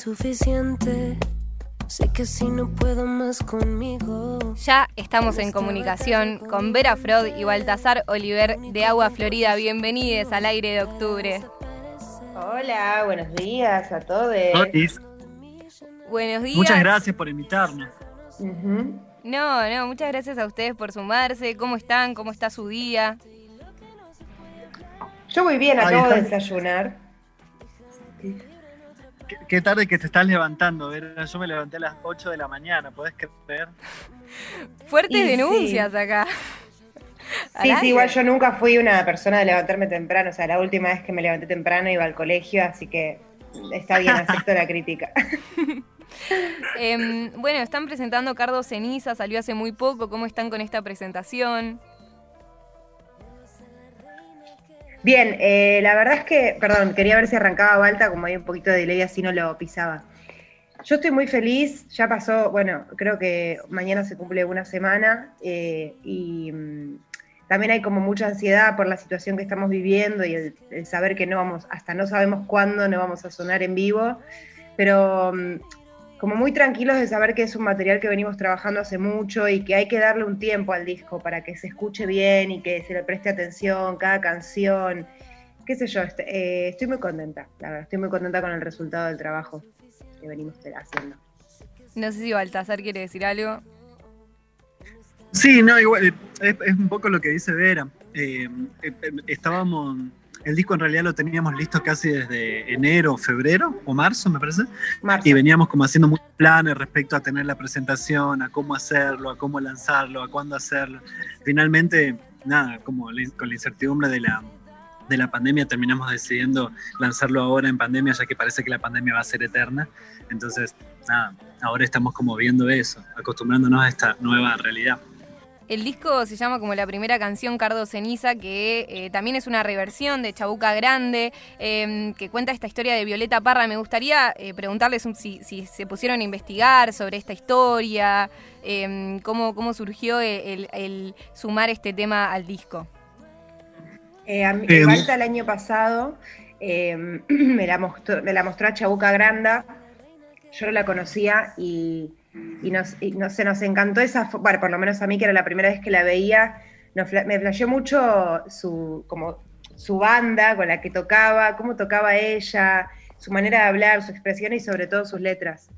suficiente. Sé que si no puedo más conmigo. Ya estamos en comunicación con Vera Frod y Baltasar Oliver de Agua Florida. Bienvenidos al aire de octubre. Hola, buenos días a todos. Buenos días. Muchas gracias por invitarnos. No, no, muchas gracias a ustedes por sumarse. ¿Cómo están? ¿Cómo está su día? Yo muy bien, acabo de desayunar. Qué, tarde que te estás levantando, Vera. Yo me levanté a las 8 de la mañana, ¿podés creer? Fuertes denuncias acá. Sí, sí, igual yo nunca fui una persona de levantarme temprano. O sea, la última vez que me levanté temprano iba al colegio, así que está bien, acepto la crítica. Em, bueno, están presentando Cardo Ceniza, salió hace muy poco. ¿Cómo están con esta presentación? Bien, eh, la verdad es que, perdón, quería ver si arrancaba Balta, como hay un poquito de delay, así no lo pisaba. Yo estoy muy feliz, ya pasó, bueno, creo que mañana se cumple una semana eh, y mm, también hay como mucha ansiedad por la situación que estamos viviendo y el, saber que no vamos, hasta no sabemos cuándo no vamos a sonar en vivo, pero mm, como muy tranquilos de saber que es un material que venimos trabajando hace mucho y que hay que darle un tiempo al disco para que se escuche bien y que se le preste atención cada canción. Qué sé yo, este, eh, estoy muy contenta, la verdad, estoy muy contenta con el resultado del trabajo que venimos haciendo. No sé si Baltasar quiere decir algo. Sí, no, igual, es, un poco lo que dice Vera. Eh, eh, estábamos el disco en realidad lo teníamos listo casi desde enero, febrero o marzo, me parece. Y veníamos como haciendo muchos planes respecto a tener la presentación, a cómo hacerlo, a cómo lanzarlo, a cuándo hacerlo. Finalmente, nada, como con la incertidumbre de la, de la pandemia terminamos decidiendo lanzarlo ahora en pandemia, ya que parece que la pandemia va a ser eterna. Entonces, nada, ahora estamos como viendo eso, acostumbrándonos a esta nueva realidad. El disco se llama como la primera canción Cardo Ceniza, que eh, también es una reversión de Chabuca Grande, em, que cuenta esta historia de Violeta Parra. Me gustaría eh, preguntarles si, se pusieron a investigar sobre esta historia, em, cómo, cómo surgió el, sumar este tema al disco. Eh, a el año pasado em, me, la mostró, me la mostró a Chabuca Granda, yo no la conocía y y nos, se nos encantó esa, bueno, por lo menos a mí que era la primera vez que la veía, me flasheó mucho su, como, su banda con la que tocaba, cómo tocaba ella, su manera de hablar, su expresión y sobre todo sus letras.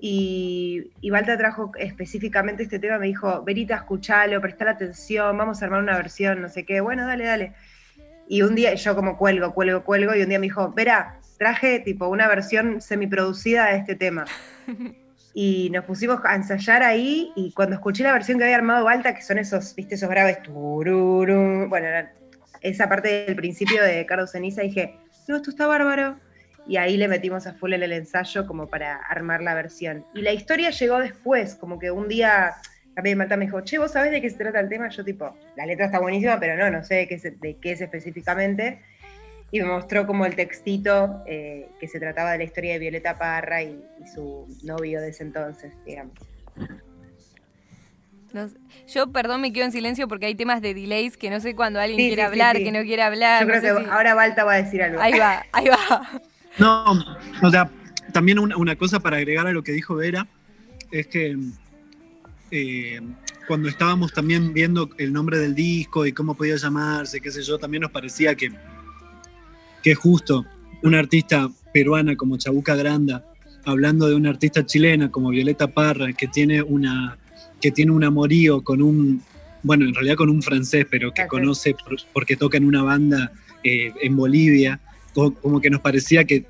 Y, y Balta trajo específicamente este tema, me dijo, Verita, escuchalo, presta atención, vamos a armar una versión, no sé qué, bueno, dale, dale. Y un día, yo como cuelgo, cuelgo, cuelgo, y un día me dijo, Vera, traje tipo una versión semiproducida de este tema. y nos pusimos a ensayar ahí y cuando escuché la versión que había armado Balta, que son esos, viste, esos graves, tururu, bueno, esa parte del principio de Carlos Ceniza, dije, no, esto está bárbaro. Y ahí le metimos a full en el ensayo como para armar la versión. Y la historia llegó después, como que un día también Malta me dijo, che, ¿vos sabés de qué se trata el tema? Yo tipo, la letra está buenísima, pero no, no sé de qué, de qué es específicamente y me mostró como el textito eh, que se trataba de la historia de Violeta Parra y, su novio de ese entonces, digamos. yo, perdón, me quedo en silencio porque hay temas de delays que no sé cuando alguien quiere hablar, que no quiere hablar. Yo creo que ahora Balta va a decir algo. Ahí va, ahí va. No, o sea, también una, cosa para agregar a lo que dijo Vera es que eh, cuando estábamos también viendo el nombre del disco y cómo podía llamarse, qué sé yo, también nos parecía que que justo una artista peruana como Chabuca Granda, hablando de una artista chilena como Violeta Parra, que tiene, una, que tiene un amorío con un, bueno, en realidad con un francés, pero que conoce porque toca en una banda eh, en Bolivia, como, que nos parecía que,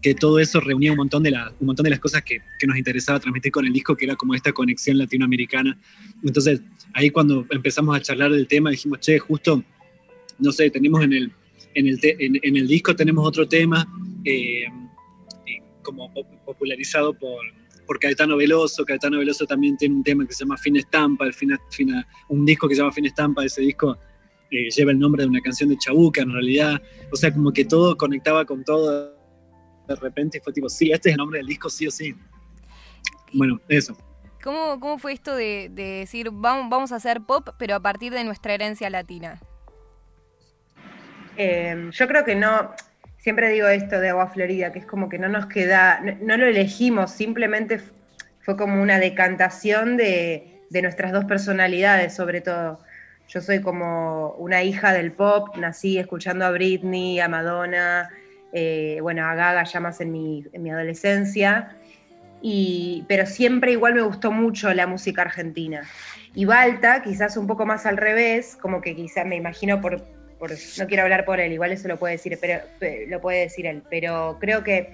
que todo eso reunía un montón de, un montón de las cosas que, que, nos interesaba transmitir con el disco, que era como esta conexión latinoamericana. Entonces, ahí cuando empezamos a charlar del tema, dijimos, che, justo, no sé, tenemos en el en el, en, el disco tenemos otro tema eh, eh, como popularizado por, por Caetano Veloso. Caetano Veloso también tiene un tema que se llama Fin Estampa, el un disco que se llama Fin Estampa, ese disco eh, lleva el nombre de una canción de Chabuca en realidad. O sea, como que todo conectaba con todo de repente y fue tipo, sí, este es el nombre del disco, sí o sí. Bueno, eso. ¿Cómo, cómo fue esto de, de decir, vamos, vamos a hacer pop, pero a partir de nuestra herencia latina? Em, yo creo que no, siempre digo esto de Agua Florida, que es como que no nos queda, no, lo elegimos, simplemente fue como una decantación de, de nuestras dos personalidades, sobre todo. Yo soy como una hija del pop, nací escuchando a Britney, a Madonna, eh, bueno, a Gaga ya más en mi, en mi adolescencia, y, pero siempre igual me gustó mucho la música argentina. Y Balta, quizás un poco más al revés, como que quizás me imagino por, no quiero hablar por él, igual eso lo puede decir, pero lo puede decir él, pero creo que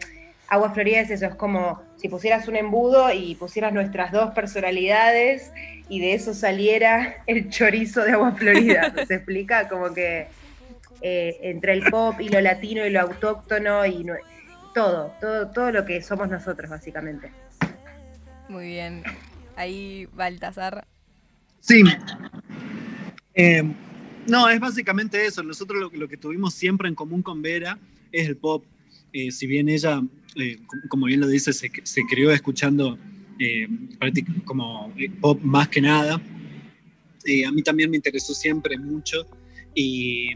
Agua Florida es eso, es como si pusieras un embudo y pusieras nuestras dos personalidades y de eso saliera el chorizo de Agua Florida. ¿Se explica? Como que eh, entre el pop y lo latino y lo autóctono y todo, todo, todo lo que somos nosotros, básicamente. Muy bien. Ahí, Baltasar. Sí. Eh, no, es básicamente eso. Nosotros lo, que tuvimos siempre en común con Vera es el pop. Eh, si bien ella, como bien lo dice, se, se crió escuchando como pop más que nada, a mí también me interesó siempre mucho. Y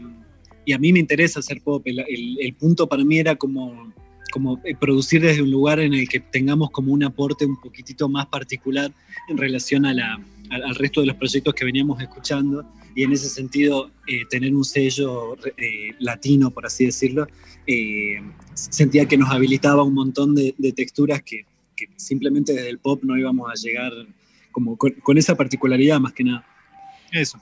a mí me interesa hacer pop. El, punto para mí era como, como eh, producir desde un lugar en el que tengamos como un aporte un poquitito más particular en relación a la, al, resto de los proyectos que veníamos escuchando y en ese sentido eh, tener un sello eh, latino, por así decirlo, sentía que nos habilitaba un montón de, texturas que, simplemente desde el pop no íbamos a llegar como con esa particularidad más que nada. Eso.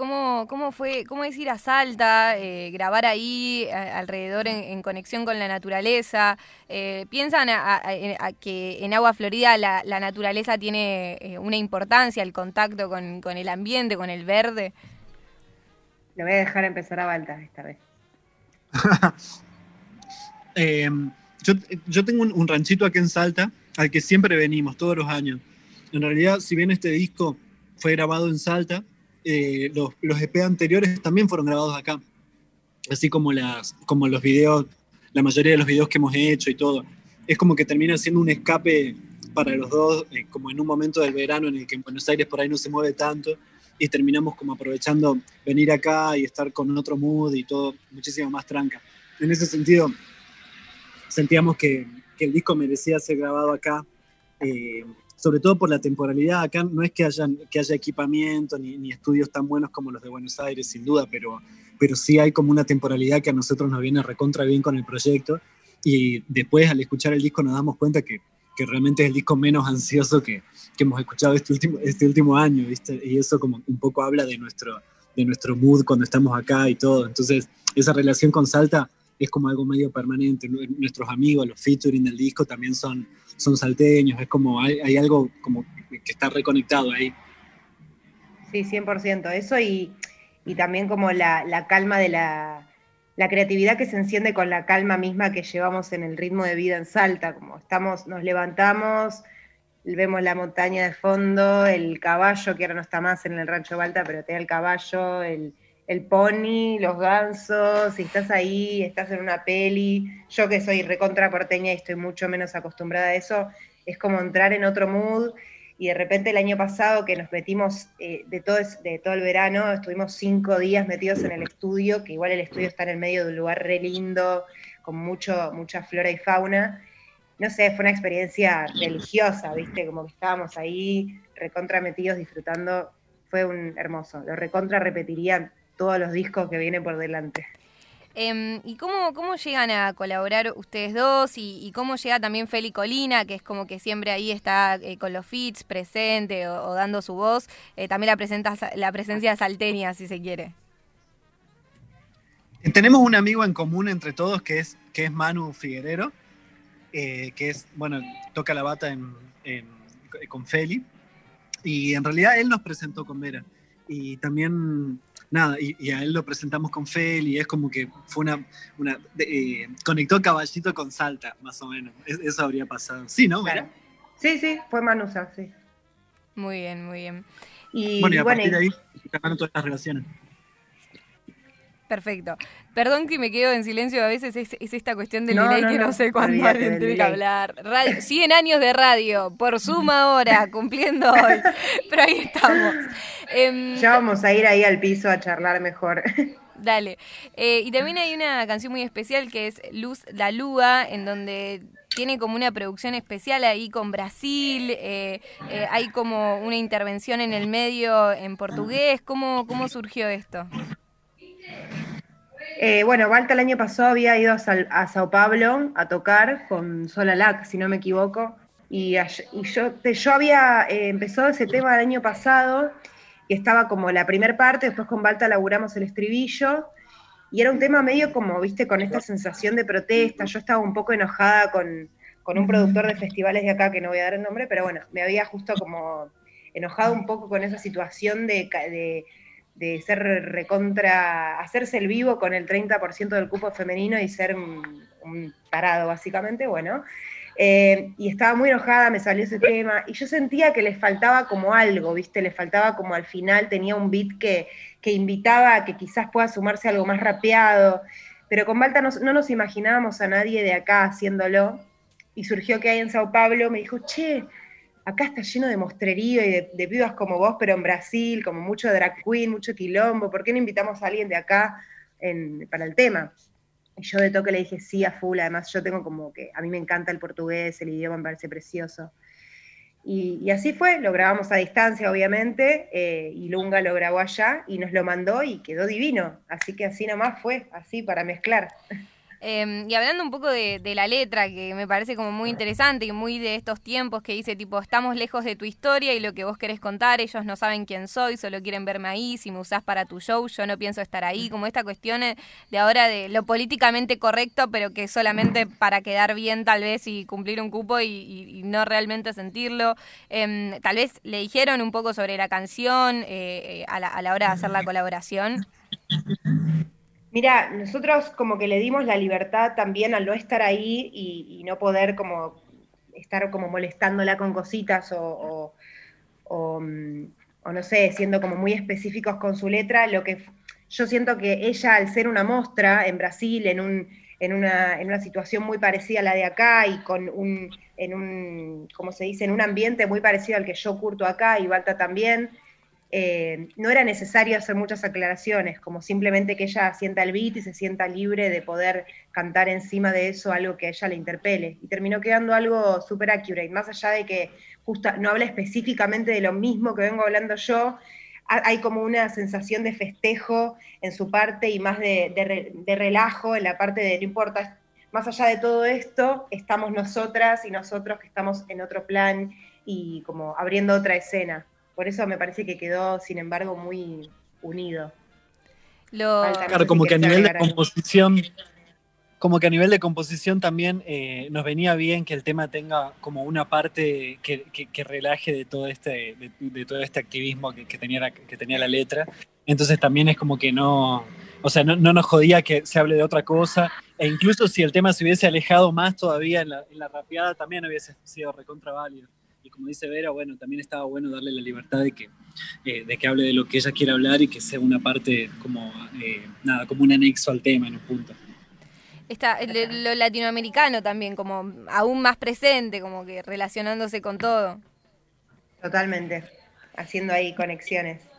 ¿Cómo, cómo fue, cómo es ir a Salta, eh, grabar ahí alrededor en, conexión con la naturaleza? Eh, ¿Piensan que en Agua Florida la, naturaleza tiene eh, una importancia, el contacto con, el ambiente, con el verde? Le voy a dejar empezar a Balta esta vez. Em, yo, tengo un, un ranchito aquí en Salta al que siempre venimos todos los años. En realidad, si bien este disco fue grabado en Salta, eh, los, los, EP anteriores también fueron grabados acá, así como, las, como los videos, la mayoría de los videos que hemos hecho y todo. Es como que termina siendo un escape para los dos, eh, como en un momento del verano en el que en Buenos Aires por ahí no se mueve tanto y terminamos como aprovechando venir acá y estar con otro mood y todo muchísimo más tranca. En ese sentido, sentíamos que, que el disco merecía ser grabado acá. Eh, sobre todo por la temporalidad. Acá no es que, hayan, que haya equipamiento ni, estudios tan buenos como los de Buenos Aires, sin duda, pero, pero sí hay como una temporalidad que a nosotros nos viene recontra bien con el proyecto. Y después, al escuchar el disco, nos damos cuenta que, que realmente es el disco menos ansioso que, que, hemos escuchado este último, este último año. Y eso como un poco habla de nuestro, de nuestro mood cuando estamos acá y todo. Entonces, esa relación con Salta es como algo medio permanente. Nuestros amigos, los featuring del disco también son, son salteños, es como hay, algo como que está reconectado ahí. Sí, 100%. Eso y, y también como la, la calma de la, la, creatividad que se enciende con la calma misma que llevamos en el ritmo de vida en Salta, como estamos, nos levantamos, vemos la montaña de fondo, el caballo, que ahora no está más en el rancho Balta, pero te da el caballo, el, el pony, los gansos, si estás ahí, estás en una peli, yo que soy recontra porteña y estoy mucho menos acostumbrada a eso, es como entrar en otro mood y de repente el año pasado que nos metimos eh, de, todo, de todo el verano, estuvimos cinco días metidos en el estudio, que igual el estudio está en el medio de un lugar re lindo, con mucho, mucha flora y fauna. No sé, fue una experiencia religiosa, ¿viste? Como que estábamos ahí recontra metidos disfrutando. Fue un hermoso. Lo recontra repetiría todos los discos que vienen por delante. Em, ¿Y cómo, cómo llegan a colaborar ustedes dos? Y, cómo llega también Feli Colina, que es como que siempre ahí está eh, con los feats presente o, dando su voz? Eh, también la, la presencia salteña, si se quiere. Tenemos un amigo en común entre todos que es, que es Manu Figuerero, eh, que es, bueno, toca la bata con Feli. Y en realidad él nos presentó con Vera. Y también nada, y, a él lo presentamos con Fel y es como que fue una, una eh, conectó caballito con Salta, más o menos. eso habría pasado. Sí, ¿no? Sí, sí, fue Manusa, sí. Muy bien, muy bien. Y, bueno, y a partir de ahí se todas estas relaciones. Perfecto. Perdón que me quedo en silencio, a veces es, esta cuestión del delay que no, sé cuándo alguien tiene que hablar. Radio, 100 años de radio, por suma ahora, cumpliendo hoy. Pero ahí estamos. Em, ya vamos a ir ahí al piso a charlar mejor. Dale. Eh, y también hay una canción muy especial que es Luz la Lua, en donde tiene como una producción especial ahí con Brasil, eh, eh, hay como una intervención en el medio en portugués. ¿Cómo, cómo surgió esto? Bueno, Balta el año pasado había ido a, Sao Paulo a tocar con Solalac, si no me equivoco, y, yo, yo había empezado ese tema el año pasado que estaba como la primera parte, después con Balta laburamos el estribillo, y era un tema medio como, viste, con esta sensación de protesta. Yo estaba un poco enojada con, un productor de festivales de acá, que no voy a dar el nombre, pero bueno, me había justo como enojado un poco con esa situación de, ser recontra, hacerse el vivo con el 30% del cupo femenino y ser un, un parado, básicamente, bueno. Eh, y estaba muy enojada, me salió ese tema, y yo sentía que le faltaba como algo, ¿viste? Le faltaba como al final, tenía un beat que, que invitaba a que quizás pueda sumarse algo más rapeado, pero con Malta no, nos imaginábamos a nadie de acá haciéndolo, y surgió que ahí en Sao Paulo me dijo, che, acá está lleno de mostrerío y de, de como vos, pero en Brasil, como mucho drag queen, mucho quilombo, ¿por qué no invitamos a alguien de acá para el tema? Y yo de toque le dije sí a full, además yo tengo como que, a mí me encanta el portugués, el idioma me parece precioso. Y, así fue, lo grabamos a distancia, obviamente, eh, y Lunga lo grabó allá y nos lo mandó y quedó divino. Así que así nomás fue, así para mezclar. Em, y hablando un poco de, la letra, que me parece como muy interesante y muy de estos tiempos que dice tipo, estamos lejos de tu historia y lo que vos querés contar, ellos no saben quién soy, solo quieren verme ahí, si me usás para tu show, yo no pienso estar ahí, como esta cuestión de ahora de lo políticamente correcto, pero que solamente para quedar bien tal vez y cumplir un cupo y, no realmente sentirlo. Em, tal vez le dijeron un poco sobre la canción eh, eh, a, la, a la hora de hacer la colaboración. Mira, nosotros como que le dimos la libertad también al no estar ahí y, no poder como estar como molestándola con cositas o, mm, o, no sé, siendo como muy específicos con su letra, lo que yo siento que ella al ser una mostra en Brasil, en, un, en, una, en una situación muy parecida a la de acá y con un, en un, como se dice, en un ambiente muy parecido al que yo curto acá y Balta también, eh, no era necesario hacer muchas aclaraciones, como simplemente que ella sienta el beat y se sienta libre de poder cantar encima de eso algo que a ella le interpele. Y terminó quedando algo súper accurate, más allá de que justo no habla específicamente de lo mismo que vengo hablando yo, hay como una sensación de festejo en su parte y más de, de relajo en la parte de no importa, más allá de todo esto, estamos nosotras y nosotros que estamos en otro plan y como abriendo otra escena. Por eso me parece que quedó, sin embargo, muy unido. Claro, como que a nivel de composición, como que a nivel de composición también eh, nos venía bien que el tema tenga como una parte que, relaje de todo este, de, todo este activismo que, tenía la, que tenía la letra. Entonces también es como que no, o sea, no, nos jodía que se hable de otra cosa. E incluso si el tema se hubiese alejado más todavía en la, en la rapeada, también hubiese sido recontra válido y como dice Vera, bueno, también estaba bueno darle la libertad de que, eh, de que hable de lo que ella quiera hablar y que sea una parte como, eh, nada, como un anexo al tema en un punto. Está lo latinoamericano también, como aún más presente, como que relacionándose con todo. Totalmente, haciendo ahí conexiones.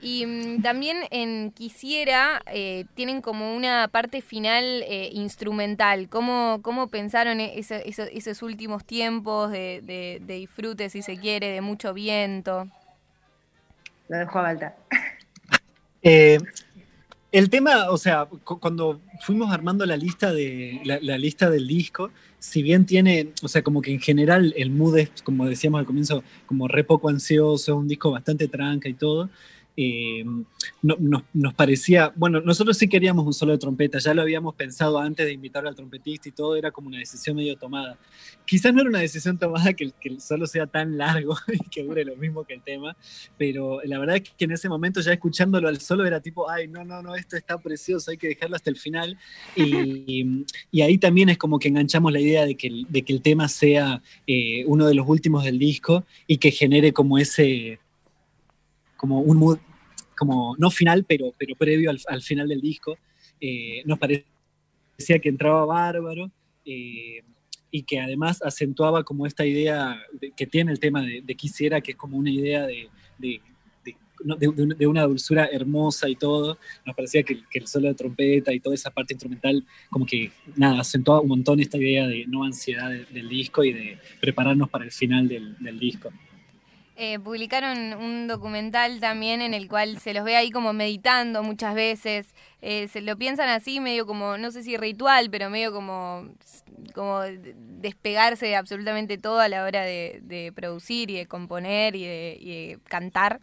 Y mm, también en Quisiera eh, tienen como una parte final eh, instrumental. ¿Cómo, ¿Cómo pensaron e-, esos últimos tiempos de, disfrute, si se quiere, de mucho viento? Lo dejo a Balta. Eh, el tema, o sea, cuando fuimos armando la lista, de, la, lista del disco, si bien tiene, o sea, como que en general el mood es, como decíamos al comienzo, como re poco ansioso, es un disco bastante tranca y todo, eh, nos parecía, bueno, nosotros sí queríamos un solo de trompeta, ya lo habíamos pensado antes de invitar al trompetista y todo, era como una decisión medio tomada. Quizás no era una decisión tomada que, el solo sea tan largo y que dure lo mismo que el tema, pero la verdad es que en ese momento ya escuchándolo al solo era tipo, ay, no, no, no, esto está precioso, hay que dejarlo hasta el final. Y, y ahí también es como que enganchamos la idea de que, de que el tema sea eh, uno de los últimos del disco y que genere como ese como un mood, como no final, pero, pero previo al, final del disco. Eh, nos parecía que entraba bárbaro eh, y que además acentuaba como esta idea que tiene el tema de, Quisiera, que es como una idea de, de, una dulzura hermosa y todo. Nos parecía que, el solo de trompeta y toda esa parte instrumental, como que nada, acentuaba un montón esta idea de no ansiedad del disco y de prepararnos para el final del, disco. Eh, publicaron un documental también en el cual se los ve ahí como meditando muchas veces. Eh, se lo piensan así, medio como, no sé si ritual, pero medio como, como despegarse de absolutamente todo a la hora de, producir y de componer y de cantar.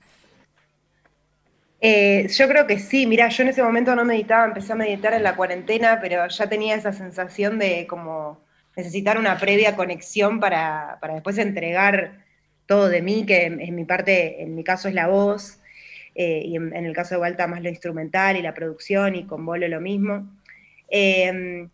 Eh, yo creo que sí, mira, yo en ese momento no meditaba, empecé a meditar en la cuarentena, pero ya tenía esa sensación de como necesitar una previa conexión para, después entregar todo de mí, que en, mi parte, en mi caso es la voz, eh, y en, el caso de Walta más lo instrumental y la producción, y con Bolo lo mismo. Eh,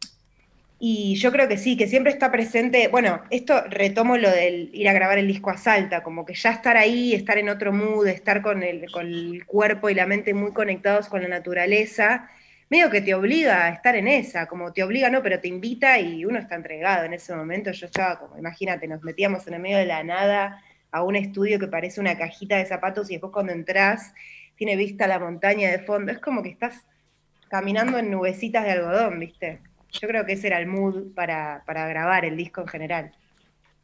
y yo creo que sí, que siempre está presente, bueno, esto retomo lo del ir a grabar el disco a Salta, como que ya estar ahí, estar en otro mood, estar con el, con el cuerpo y la mente muy conectados con la naturaleza, medio que te obliga a estar en esa, como te obliga, no, pero te invita y uno está entregado en ese momento. Yo estaba como, imagínate, nos metíamos en el medio de la nada a un estudio que parece una cajita de zapatos y después cuando entras tiene vista la montaña de fondo, es como que estás caminando en nubecitas de algodón, ¿viste? Yo creo que ese era el mood para, grabar el disco en general.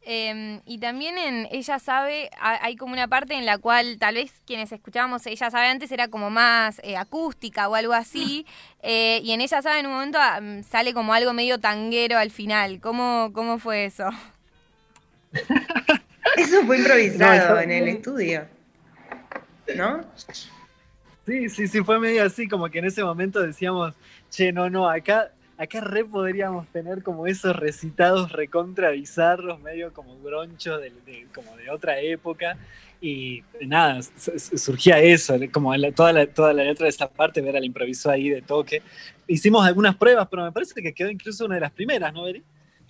Em, y también en Ella sabe, hay como una parte en la cual tal vez quienes escuchábamos Ella sabe antes era como más eh, acústica o algo así, eh, y en Ella sabe en un momento ah, mm, sale como algo medio tanguero al final. ¿Cómo, cómo fue eso? eso fue improvisado en el estudio, ¿no? Sí, sí, sí, fue medio así, como que en ese momento decíamos, che, no, no, acá acá re podríamos tener como esos recitados recontra bizarros, medio como gronchos de, como de otra época. Y nada, surgía eso, como toda, la, toda la letra de esta parte, Vera la improvisó ahí de toque. Hicimos algunas pruebas, pero me parece que quedó incluso una de las primeras, ¿no, Beri?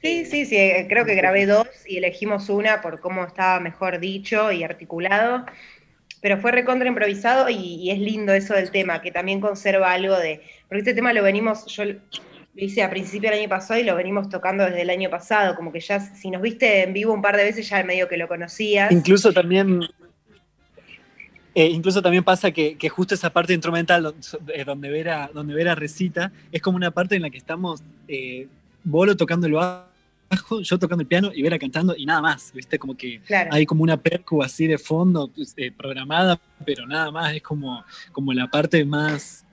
Sí, sí, sí, eh, creo que grabé dos y elegimos una por cómo estaba mejor dicho y articulado pero fue recontra improvisado y, y, es lindo eso del tema, que también conserva algo de, porque este tema lo venimos, yo lo hice a principio del año pasado y lo venimos tocando desde el año pasado, como que ya si nos viste en vivo un par de veces ya medio que lo conocías. Incluso también, eh, incluso también pasa que, justo esa parte instrumental eh, donde Vera, donde Vera recita, es como una parte en la que estamos eh, Bolo tocando el bajo, yo tocando el piano y Vera cantando y nada más, ¿viste? Como que hay como una percu así de fondo pues, programada, pero nada más, es como, como la parte más,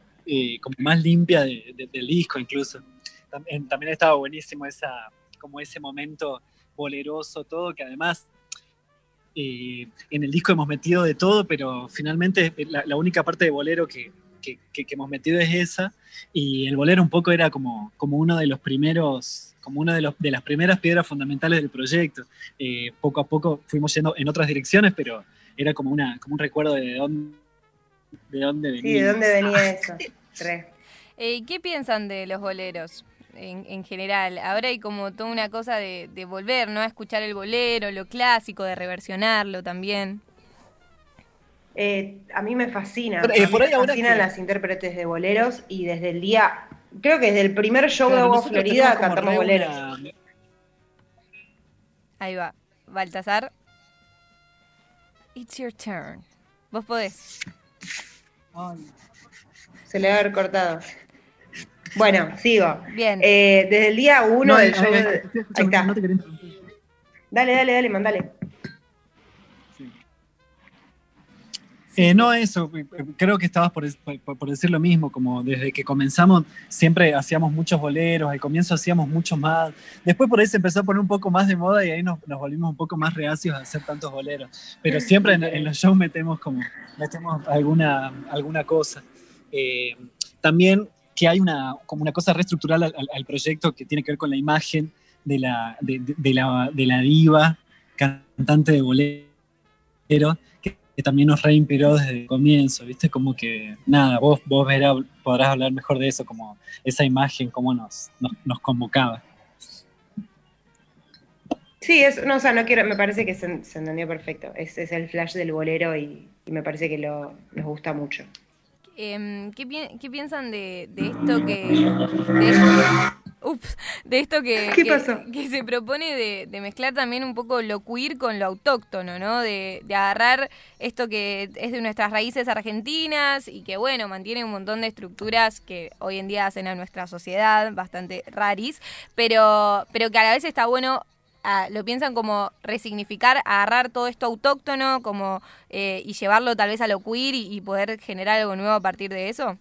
como más limpia del disco incluso también, estaba buenísimo esa, como ese momento boleroso, todo, que además eh, en el disco hemos metido de todo, pero finalmente la, única parte de bolero que, que, hemos metido es esa, y el bolero un poco era como, como uno de los primeros, como una de, los, de las primeras piedras fundamentales del proyecto. Eh, poco a poco fuimos yendo en otras direcciones, pero era como, una, como un recuerdo de dónde, de dónde venía. Sí, de dónde venía eso. Eh, ¿Qué piensan de los boleros? en, general. Ahora hay como toda una cosa de, volver, ¿no? A escuchar el bolero, lo clásico, de reversionarlo también. Eh, a mí me fascina. Eh, me fascinan las intérpretes de boleros y desde el día, creo que desde el primer show de Agua Florida cantamos boleros. Ahí va. Baltasar. It's your turn. Vos podés. Se le va a haber cortado. Bueno, sigo. Bien. Eh, desde el día uno del show. Ahí está. dale, dale, dale, mandale. Eh, no, eso, creo que estabas por, decir lo mismo, como desde que comenzamos siempre hacíamos muchos boleros, al comienzo hacíamos muchos más, después por ahí se empezó a poner un poco más de moda y ahí nos, volvimos un poco más reacios a hacer tantos boleros, pero siempre en, los shows metemos como, metemos alguna, alguna cosa. Eh, también que hay una, como una cosa reestructural al, proyecto que tiene que ver con la imagen de la, de, la, de la diva, cantante de bolero, también nos reinspiró desde el comienzo, ¿viste? Como que, nada, vos, vos podrás hablar mejor de eso, como esa imagen, cómo nos, nos, convocaba. Sí, es, no, o sea, no quiero, me parece que se, entendió perfecto. Es, es, el flash del bolero y, me parece que lo, nos gusta mucho. Em, ¿qué, piensan de, esto que... ups, de esto que, que, se propone de, mezclar también un poco lo queer con lo autóctono, ¿no? De, de, agarrar esto que es de nuestras raíces argentinas y que, bueno, mantiene un montón de estructuras que hoy en día hacen a nuestra sociedad bastante raris, pero, pero que a la vez está bueno lo piensan como resignificar, agarrar todo esto autóctono como eh, y llevarlo tal vez a lo queer y, poder generar algo nuevo a partir de eso?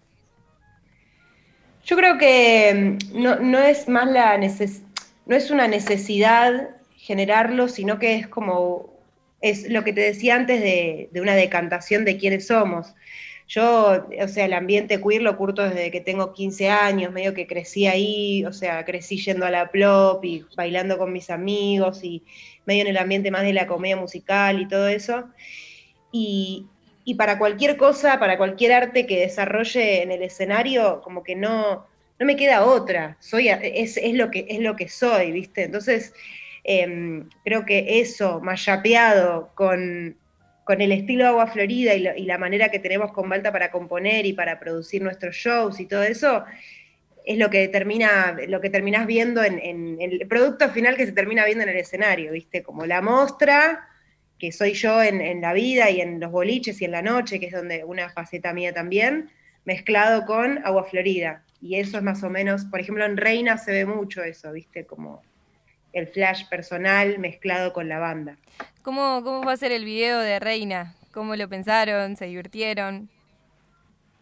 Yo creo que mm, no, es más la no es una necesidad generarlo, sino que es como es lo que te decía antes de, de una decantación de quiénes somos. Yo, o sea, el ambiente queer lo curto desde que tengo 15 años, medio que crecí ahí, o sea, crecí yendo a la plop y bailando con mis amigos y medio en el ambiente más de la comedia musical y todo eso. Y, para cualquier cosa, para cualquier arte que desarrolle en el escenario, como que no, no me queda otra. Soy, es, lo que, es lo que soy, ¿viste? Entonces, em, creo que eso, mayapeado con con el estilo Agua Florida y, la manera que tenemos con Balta para componer y para producir nuestros shows y todo eso, es lo que determina, lo que terminás viendo en, el producto final que se termina viendo en el escenario, ¿viste? Como la mostra, que soy yo en, la vida y en los boliches y en la noche, que es donde una faceta mía también, mezclado con Agua Florida. Y eso es más o menos, por ejemplo, en Reina se ve mucho eso, ¿viste? Como el flash personal mezclado con la banda. ¿Cómo, ¿Cómo va a ser el video de Reina? ¿Cómo lo pensaron? ¿Se divirtieron?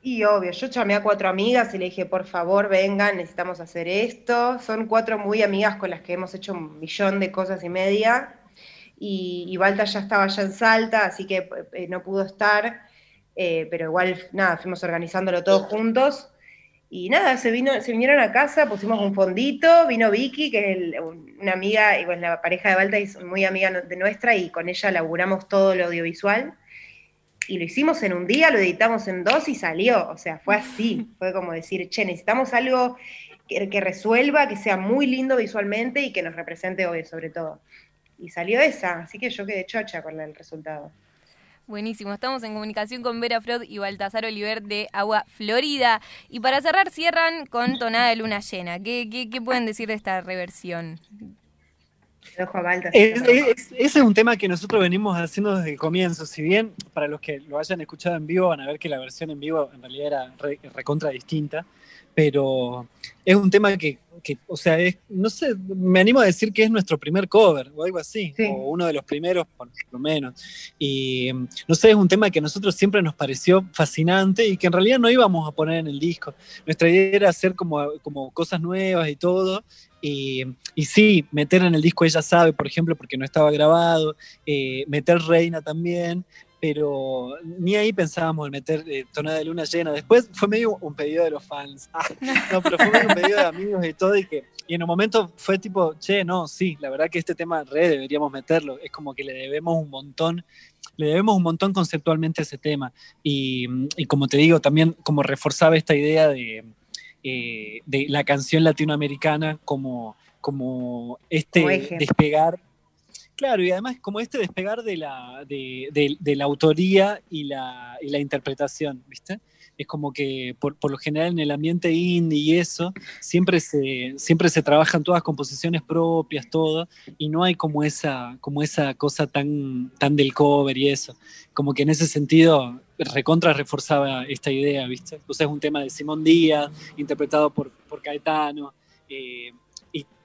Y obvio, yo llamé a cuatro amigas y le dije, por favor, vengan, necesitamos hacer esto. Son cuatro muy amigas con las que hemos hecho un millón de cosas y media. Y, y Balta ya estaba ya en Salta, así que eh, no pudo estar. Eh, pero igual, nada, fuimos organizándolo todos juntos. Y nada, se, vino, se vinieron a casa, pusimos un fondito, vino Vicky, que es una amiga, y pues la pareja de Balta es muy amiga de nuestra, y con ella laburamos todo lo audiovisual. Y lo hicimos en un día, lo editamos en dos y salió. O sea, fue así. Fue como decir, che, necesitamos algo que, que resuelva, que sea muy lindo visualmente y que nos represente hoy, sobre todo. Y salió esa, así que yo quedé chocha con el resultado. Buenísimo, estamos en comunicación con Vera Frod y Baltasar Oliver de Agua Florida. Y para cerrar, cierran con Tonada de Luna Llena. ¿Qué, qué, pueden decir de esta reversión? Ese es un tema que nosotros venimos haciendo desde el comienzo. Si bien para los que lo hayan escuchado en vivo van a ver que la versión en vivo en realidad era recontra distinta, pero es un tema que, o sea, es, no sé, me animo a decir que es nuestro primer cover o algo así, o uno de los primeros, por lo menos. Y no sé, es un tema que a nosotros siempre nos pareció fascinante y que en realidad no íbamos a poner en el disco. Nuestra idea era hacer como, como cosas nuevas y todo. Y, y sí, meter en el disco Ella sabe, por ejemplo, porque no estaba grabado, eh, meter Reina también, pero ni ahí pensábamos en meter eh, tonada de luna llena. Después fue medio un pedido de los fans. Ah, no, pero fue medio un pedido de amigos y todo, y que y en un momento fue tipo, che, no, sí, la verdad que este tema re deberíamos meterlo. Es como que le debemos un montón, le debemos un montón conceptualmente a ese tema. Y, y como te digo, también como reforzaba esta idea de, eh, de la canción latinoamericana como, como este despegar Claro, y además como este despegar de la, de, la autoría y la, y la, interpretación, ¿viste? Es como que por, lo general en el ambiente indie y eso, siempre se, siempre se trabajan todas composiciones propias, todo, y no hay como esa, como esa cosa tan, tan del cover y eso. Como que en ese sentido recontra reforzaba esta idea, ¿viste? O sea, es un tema de Simón Díaz, interpretado por, por Caetano. Eh,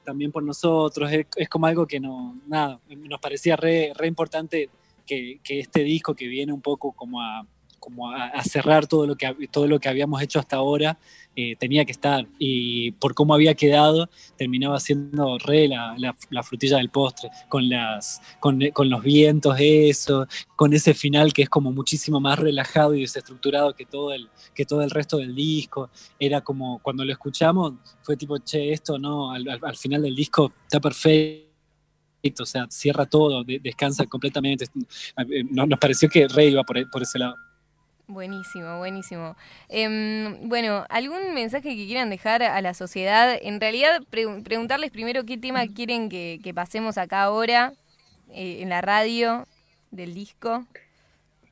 también por nosotros, es, como algo que no, nada, nos parecía re, re importante que, que, este disco que viene un poco como a, como a, cerrar todo lo, que, todo lo que habíamos hecho hasta ahora, eh, tenía que estar. Y por cómo había quedado, terminaba siendo re la, la, frutilla del postre, con, las, con, con, los vientos, eso, con ese final que es como muchísimo más relajado y desestructurado que todo el, que todo el resto del disco. Era como, cuando lo escuchamos, fue tipo, che, esto no, al, al final del disco está perfecto o sea, cierra todo, descansa completamente. Nos, pareció que Rey iba por, por ese lado. Buenísimo, buenísimo. Em, bueno, ¿algún mensaje que quieran dejar a la sociedad? En realidad, preguntarles primero qué tema quieren que, pasemos acá ahora, eh, en la radio, del disco.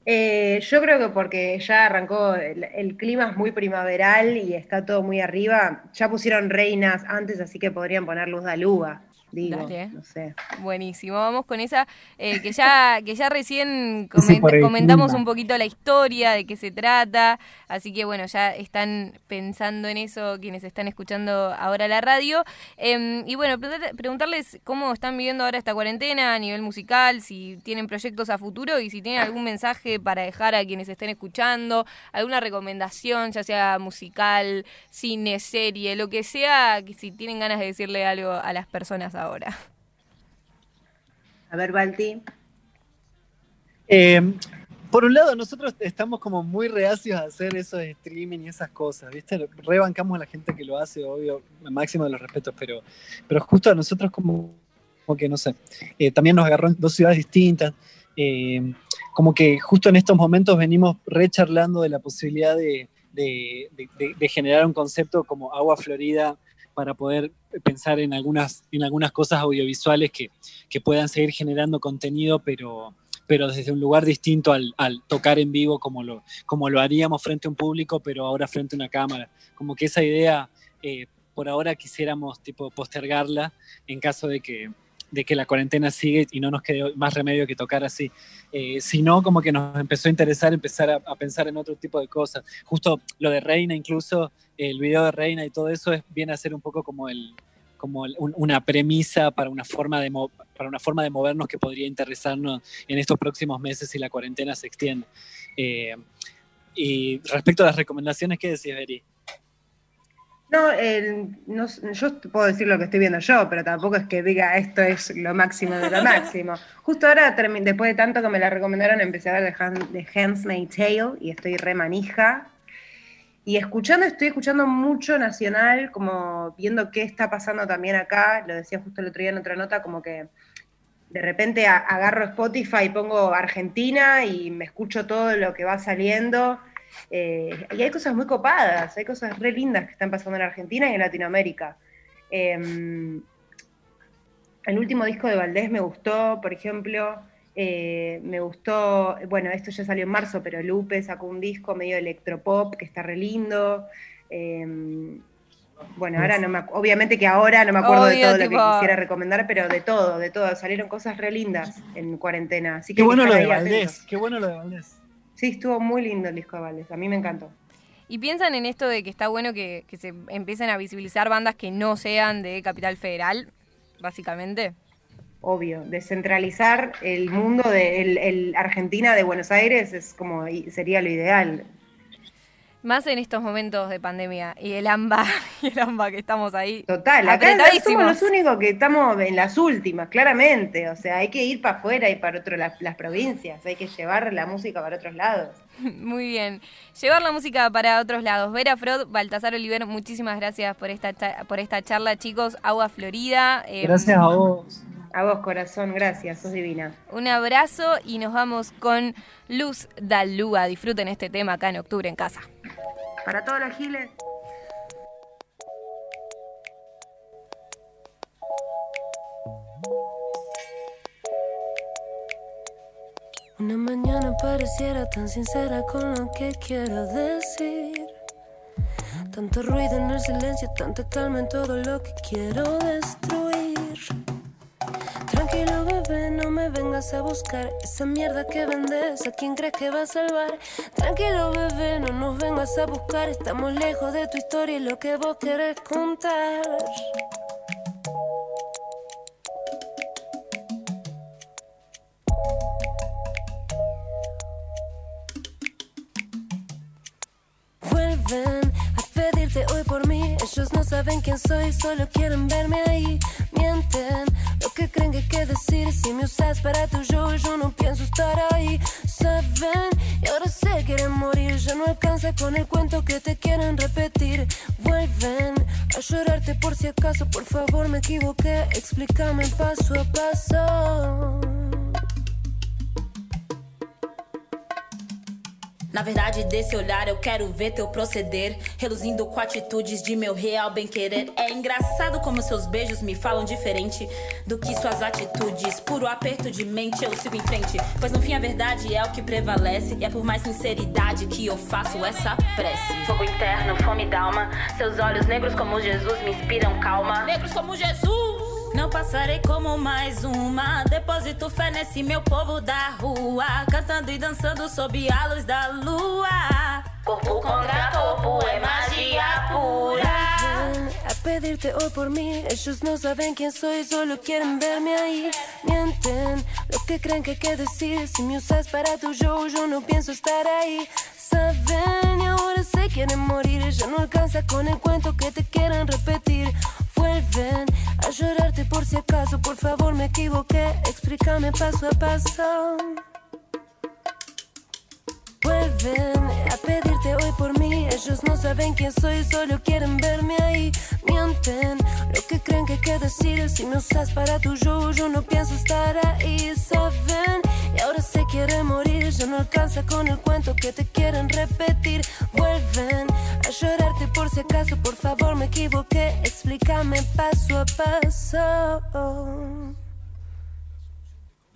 Eh, yo creo que porque ya arrancó, el, clima es muy primaveral y está todo muy arriba. Ya pusieron reinas antes, así que podrían poner luz de aluga digo, no sé. Buenísimo, vamos con esa eh, que ya que ya recién comentamos un poquito la historia de qué se trata, así que bueno, ya están pensando en eso quienes están escuchando ahora la radio. Em, y bueno, preguntarles cómo están viviendo ahora esta cuarentena a nivel musical, si tienen proyectos a futuro y si tienen algún mensaje para dejar a quienes estén escuchando, alguna recomendación, ya sea musical, cine, serie, lo que sea, si tienen ganas de decirle algo a las personas ahora ahora. A ver, Balti. Eh, por un lado, nosotros estamos como muy reacios a hacer eso de streaming y esas cosas, ¿viste? Rebancamos a la gente que lo hace, obvio, máximo de los respetos, pero, pero justo a nosotros como, como que, no sé, eh, también nos agarró en dos ciudades distintas, eh, como que justo en estos momentos venimos recharlando de la posibilidad de, de, generar un concepto como agua florida para poder pensar en algunas, en algunas cosas audiovisuales que, puedan seguir generando contenido, pero, pero desde un lugar distinto al, tocar en vivo como lo, como lo haríamos frente a un público, pero ahora frente a una cámara. Como que esa idea, eh, por ahora quisiéramos tipo postergarla en caso de que, de que la cuarentena sigue y no nos quede más remedio que tocar así. Eh, sino como que nos empezó a interesar empezar a, pensar en otro tipo de cosas. Justo lo de Reina, incluso el video de Reina y todo eso es, viene a ser un poco como el como una premisa para una forma de para una forma de movernos que podría interesarnos en estos próximos meses si la cuarentena se extiende. Eh, y respecto a las recomendaciones, ¿qué decís, Beri? No, yo puedo decir lo que estoy viendo yo, pero tampoco es que diga esto es lo máximo de lo máximo. Justo ahora, después de tanto que me la recomendaron, empecé a ver The, Handmaid's Tale y estoy re manija. Y escuchando, estoy escuchando mucho nacional, como viendo qué está pasando también acá. Lo decía justo el otro día en otra nota, como que de repente agarro Spotify y pongo Argentina y me escucho todo lo que va saliendo eh, y hay cosas muy copadas, hay cosas re lindas que están pasando en Argentina y en Latinoamérica. Em, el último disco de Valdés me gustó, por ejemplo, eh, me gustó, bueno, esto ya salió en marzo, pero Lupe sacó un disco medio electropop que está re lindo. Em, bueno, ahora no me obviamente que ahora no me acuerdo de todo lo que quisiera recomendar, pero de todo, de todo. Salieron cosas re lindas en cuarentena. Así que qué bueno lo de Valdés, qué bueno lo de Valdés. Sí, estuvo muy lindo el disco de Valdés, a mí me encantó. ¿Y piensan en esto de que está bueno que, se empiecen a visibilizar bandas que no sean de Capital Federal, básicamente? Obvio, descentralizar el mundo de el Argentina de Buenos Aires es como sería lo ideal. Más en estos momentos de pandemia y el AMBA, y el AMBA que estamos ahí. Total, acá somos los únicos que estamos en las últimas, claramente. O sea, hay que ir para afuera y para otro, las, provincias, hay que llevar la música para otros lados. Muy bien. Llevar la música para otros lados. Vera Frod, Baltasar Oliver, muchísimas gracias por esta, por esta charla, chicos. Agua Florida. Eh, gracias a vos. A vos, corazón, gracias, sos divina. Un abrazo y nos vamos con Luz Dalúa. Disfruten este tema acá en octubre en casa. Para todos los giles. Una mañana pareciera tan sincera con lo que quiero decir. Tanto ruido en el silencio, tanta calma en todo lo que quiero destruir. No me vengas a buscar esa mierda que vendes, a quién crees que va a salvar. Tranquilo bebé, no nos vengas a buscar, estamos lejos de tu historia y lo que vos querés contar. Vuelven a pedirte hoy por mí, ellos no saben quién soy, solo quieren verme ahí, mienten lo que creen que hay que decir si me usas para tu yo, yo no pienso estar ahí. Saben, y ahora se quieren morir. Ya no alcanza con el cuento que te quieren repetir. Vuelven a llorarte por si acaso. Por favor, me equivoqué. Explícame paso a paso. Na verdade, desse olhar eu quero ver teu proceder, reluzindo com atitudes de meu real bem-querer. É engraçado como seus beijos me falam diferente do que suas atitudes. Puro aperto de mente, eu sigo em frente. Pois no fim a verdade é o que prevalece. E é por mais sinceridade que eu faço essa prece. Fogo interno, fome d'alma. Seus olhos negros como Jesus me inspiram calma. Negros como Jesus! Não passarei como mais uma. Deposito fé nesse meu povo da rua. Cantando e dançando sob a luz da lua. Corpo contra corpo é magia pura. a pedirte hoy por mí. Ellos no saben quién soy, solo quieren verme ahí. Mienten lo que creen que hay que decir. Si me usas para tu show, yo no pienso estar ahí. Saben y ahora se quieren morir. Ya no alcanza con el cuento que te quieren repetir vuelven a llorarte por si acaso. Por favor, me equivoqué, explícame paso a paso. Vuelven a pedirte hoy por mí. Ellos no saben quién soy, solo quieren verme ahí. Mienten lo que creen que hay que decir. Si me usas para tu show, yo no pienso estar ahí. Saben y ahora se quiere morir. Ya no alcanza con el cuento que te quieren repetir. Vuelven a llorarte por si acaso. Por favor, me equivoqué. Explícame paso a paso.